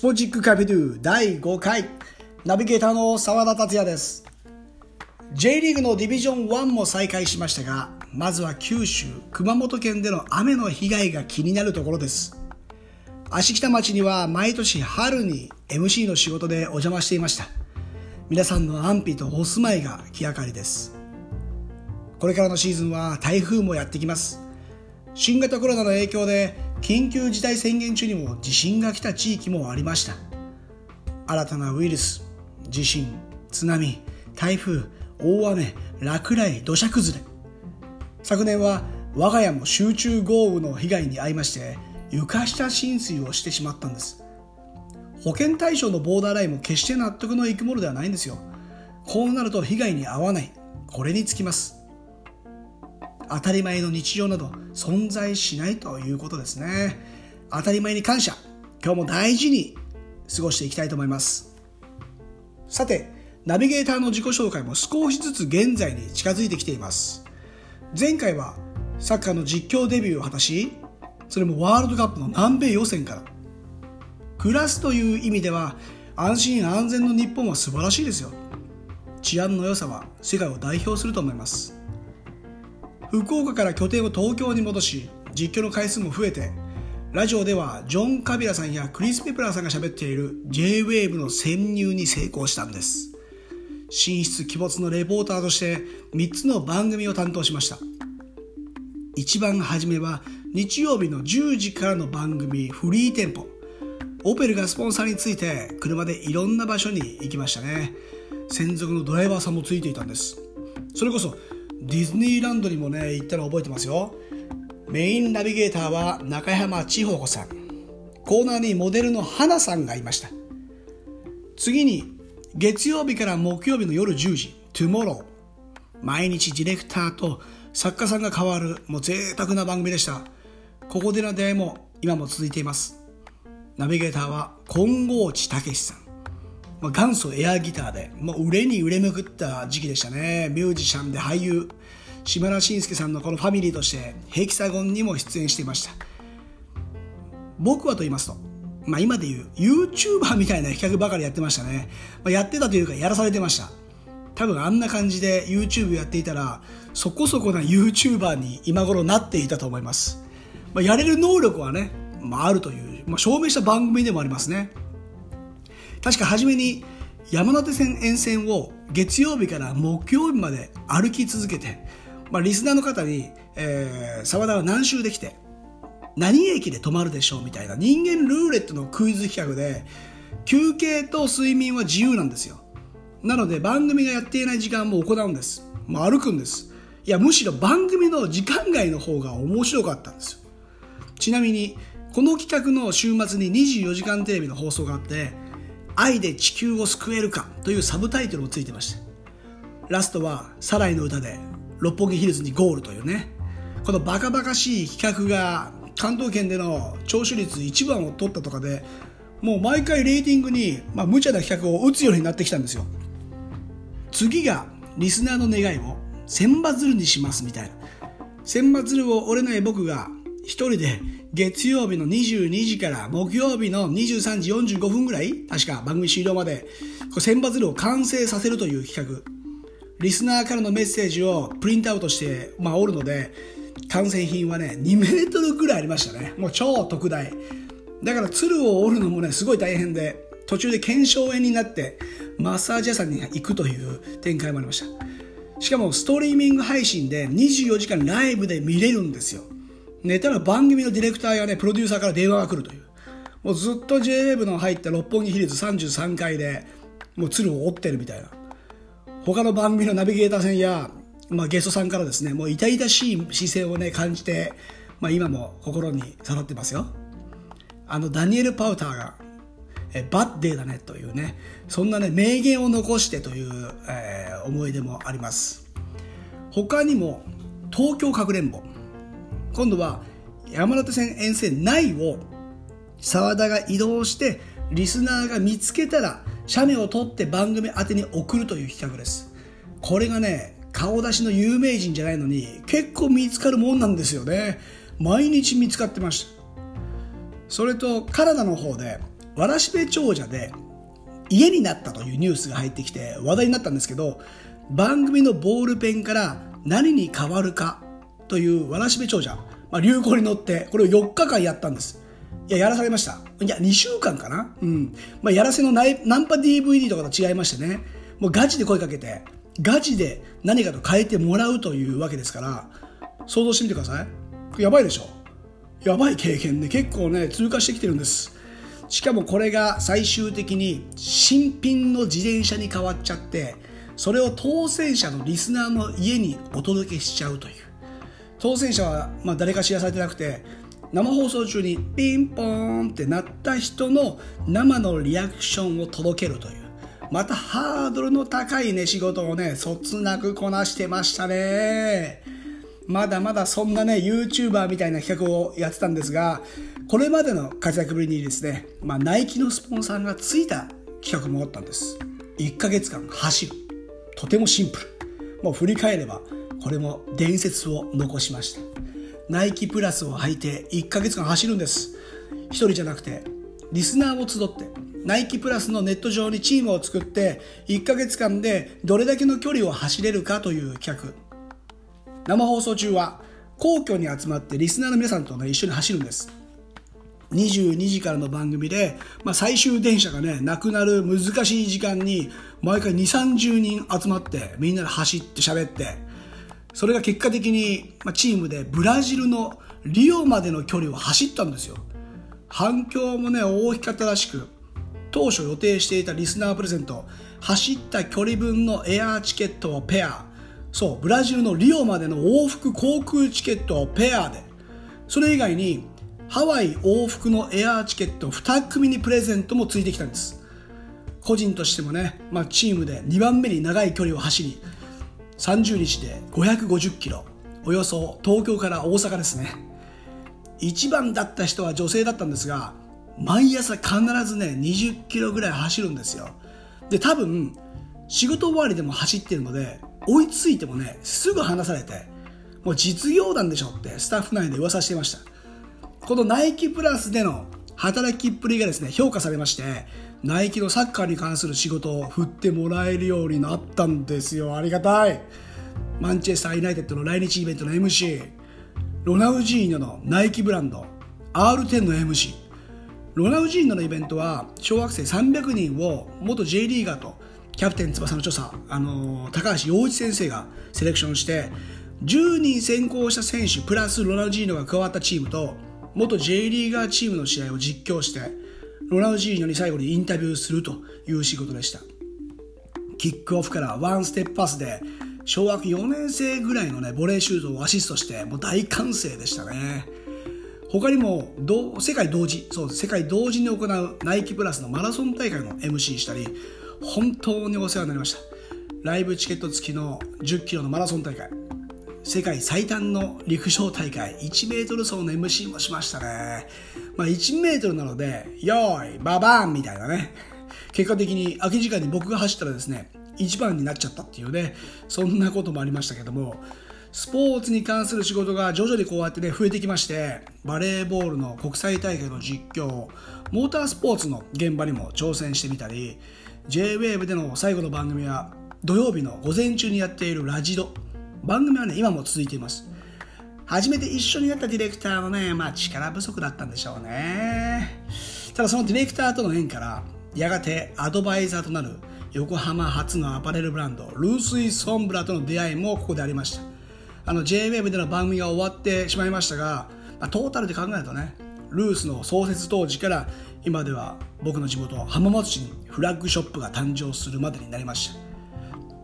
スポジックカフェドゥ第5回。ナビゲーターの澤田達也です。J リーグのディビジョン1も再開しましたがまずは九州熊本県での雨の被害が気になるところです。芦北町には毎年春に MC の仕事でお邪魔していました。皆さんの安否とお住まいが気がかりです。これからのシーズンは台風もやってきます。新型コロナの影響で緊急事態宣言中にも地震が来た地域もありました。新たなウイルス地震津波台風大雨落雷土砂崩れ。昨年は我が家も集中豪雨の被害に遭いまして床下浸水をしてしまったんです。保険対象のボーダーラインも決して納得のいくものではないんですよ。こうなると被害に遭わない。これにつきます。当たり前の日常など存在しないということですね。当たり前に感謝。今日も大事に過ごしていきたいと思います。さてナビゲーターの自己紹介も少しずつ現在に近づいてきています。前回はサッカーの実況デビューを果たしそれもワールドカップの南米予選から。暮らすという意味では安心安全の日本は素晴らしいですよ。治安の良さは世界を代表すると思います。福岡から拠点を東京に戻し実況の回数も増えてラジオではジョン・カビラさんやクリス・ペプラーさんが喋っている J-WAVE の潜入に成功したんです。神出鬼没のレポーターとして3つの番組を担当しました。一番初めは日曜日の10時からの番組フリーテンポ。オペルがスポンサーについて車でいろんな場所に行きましたね。専属のドライバーさんもついていたんです。それこそディズニーランドにもね行ったの覚えてますよ。メインナビゲーターは中山千穂子さん。コーナーにモデルの花さんがいました。次に月曜日から木曜日の夜10時 Tomorrow 毎日ディレクターと作家さんが変わるもう贅沢な番組でした。ここでの出会いも今も続いています。ナビゲーターは金剛地武さん。まあ、元祖エアギターで、もう売れに売れまくった時期でしたね。ミュージシャンで俳優、島田紳介さんのこのファミリーとして、ヘキサゴンにも出演していました。僕はと言いますと、まあ今で言う YouTuber みたいな企画ばかりやってましたね。まあ、やってたというかやらされてました。多分あんな感じで YouTube やっていたら、そこそこな YouTuber に今頃なっていたと思います。まあ、やれる能力はね、まあ、あるという、まあ、証明した番組でもありますね。確か初めに山手線沿線を月曜日から木曜日まで歩き続けて、まあ、リスナーの方に、えー、沢田は何周できて何駅で止まるでしょうみたいな人間ルーレットのクイズ企画で休憩と睡眠は自由なんですよ。なので番組がやっていない時間も行うんです、まあ、歩くんです。いやむしろ番組の時間外の方が面白かったんですよ。ちなみにこの企画の週末に24時間テレビの放送があって愛で地球を救えるかというサブタイトルもついてましたラストはサライの歌で六本木ヒルズにゴールというね。このバカバカしい企画が関東圏での聴取率1番を取ったとかでもう毎回レーティングに、まあ、無茶な企画を打つようになってきたんですよ。次がリスナーの願いを千羽鶴にしますみたいな。千羽鶴を折れない僕が一人で月曜日の22時から木曜日の23時45分ぐらい確か番組終了まで千羽鶴を完成させるという企画。リスナーからのメッセージをプリントアウトして、まあ、折るので完成品はね2メートルぐらいありましたね。もう超特大。だから鶴を折るのもねすごい大変で途中で腱鞘炎になってマッサージ屋さんに行くという展開もありました。しかもストリーミング配信で24時間ライブで見れるんですよ。寝たら番組のディレクターやね、プロデューサーから電話が来るという。もうずっと JWAVE の入った六本木ヒルズ33階で、もう鶴を折ってるみたいな。他の番組のナビゲーター戦や、まあ、ゲストさんからですね、もう痛々しい姿勢をね、感じて、まあ、今も心に刺さってますよ。あの、ダニエル・パウターが、えバッデーだねというね、そんなね、名言を残してという、えー、思い出もあります。他にも、東京かくれんぼ。今度は山手線沿線内を沢田が移動してリスナーが見つけたら写メを撮って番組宛てに送るという企画です。これがね顔出しの有名人じゃないのに結構見つかるもんなんですよね。毎日見つかってました。それとカナダの方でわらしべ長者で家になったというニュースが入ってきて話題になったんですけど番組のボールペンから何に変わるかというわらしべ長者、まあ、流行に乗ってこれを4日間やったんです。いややらされました。いや2週間かな。うん。まあやらせのナイナンパ DVD とかと違いましてね。もうガチで声かけてガチで何かと変えてもらうというわけですから想像してみてください。やばいでしょ。やばい経験で結構ね通過してきてるんです。しかもこれが最終的に新品の自転車に変わっちゃってそれを当選者のリスナーの家にお届けしちゃうという。当選者はまあ誰か知らされてなくて生放送中にピンポーンってなった人の生のリアクションを届けるというまたハードルの高いね仕事をねそつなくこなしてましたね。まだまだそんなね YouTuber みたいな企画をやってたんですがこれまでの活躍ぶりにですね、まあ、ナイキのスポンサーがついた企画もあったんです。1ヶ月間走る。とてもシンプル。もう振り返ればこれも伝説を残しました。ナイキプラスを履いて1ヶ月間走るんです。1人じゃなくてリスナーを集ってナイキプラスのネット上にチームを作って1ヶ月間でどれだけの距離を走れるかという企画。生放送中は皇居に集まってリスナーの皆さんと、ね、一緒に走るんです。22時からの番組で、まあ、最終電車がねなくなる難しい時間に毎回2 3 0人集まってみんなで走って喋ってそれが結果的に、ま、チームでブラジルのリオまでの距離を走ったんですよ。反響もね大きかったらしく当初予定していたリスナープレゼント走った距離分のエアーチケットをペア。そうブラジルのリオまでの往復航空チケットをペアで。それ以外にハワイ往復のエアーチケット2組にプレゼントもついてきたんです。個人としてもね、まあ、チームで2番目に長い距離を走り30日で550キロ。およそ東京から大阪ですね。一番だった人は女性だったんですが毎朝必ずね20キロぐらい走るんですよ。で多分仕事終わりでも走ってるので追いついてもねすぐ離されてもう実業団でしょってスタッフ内で噂してました。このナイキプラスでの働きっぷりがですね評価されましてナイキのサッカーに関する仕事を振ってもらえるようになったんですよ。ありがたい。マンチェスター・ユナイテッドの来日イベントの MC ロナウジーニョのナイキブランド。R10 の MC ロナウジーニョのイベントは小学生300人を元 J リーガーとキャプテン翼の著者、あのー、高橋洋一先生がセレクションして10人選考した選手プラスロナウジーニョが加わったチームと元 J リーガーチームの試合を実況してロナウジーニョに最後にインタビューするという仕事でした。キックオフからワンステップパスで小学4年生ぐらいのねボレーシュートをアシストしてもう大歓声でしたね。他にも世界同時そう世界同時に行うナイキプラスのマラソン大会の MC したり本当にお世話になりました。ライブチケット付きの10キロのマラソン大会。世界最短の陸上大会。1メートル走の MC もしましたね。まあ1メートルなので、よーい、ババーンみたいなね。結果的に空き時間に僕が走ったらですね、1番になっちゃったっていうね、そんなこともありましたけども、スポーツに関する仕事が徐々にこうやってね、増えてきまして、バレーボールの国際大会の実況、モータースポーツの現場にも挑戦してみたり、JWAVE での最後の番組は土曜日の午前中にやっているラジド、番組はね今も続いています初めて一緒になったディレクターのね、まあ、力不足だったんでしょうね。ただそのディレクターとの縁からやがてアドバイザーとなる横浜初のアパレルブランドルースイ・ソンブラとの出会いもここでありました。あの JWAVE での番組が終わってしまいましたが、まあ、トータルで考えるとねルースの創設当時から今では僕の地元浜松市にフラッグショップが誕生するまでになりました。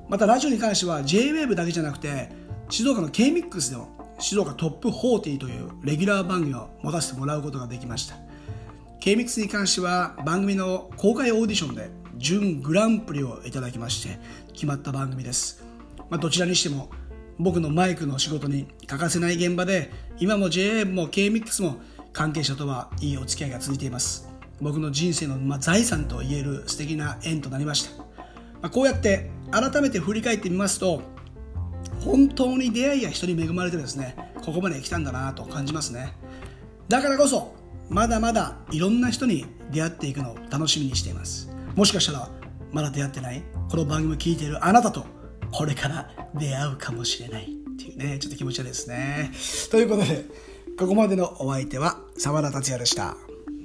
またラジオに関しては JWAVE だけじゃなくて静岡の K-MIX でも静岡トップ40というレギュラー番組を持たせてもらうことができました。K-MIX に関しては番組の公開オーディションで準グランプリをいただきまして決まった番組です、まあ、どちらにしても僕のマイクの仕事に欠かせない現場で今も JA も K-MIX も関係者とはいいお付き合いが続いています。僕の人生の、まあ、財産と言える素敵な縁となりました、まあ、こうやって改めて振り返ってみますと本当に出会いや人に恵まれてですねここまで来たんだなと感じますねだからこそまだまだいろんな人に出会っていくのを楽しみにしていますもしかしたらまだ出会ってないこの番組を聞いているあなたとこれから出会うかもしれないっていうねちょっと気持ち悪いですねということでここまでのお相手は澤田達也でした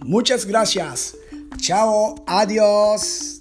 Muchas gracias. Chao. Adiós.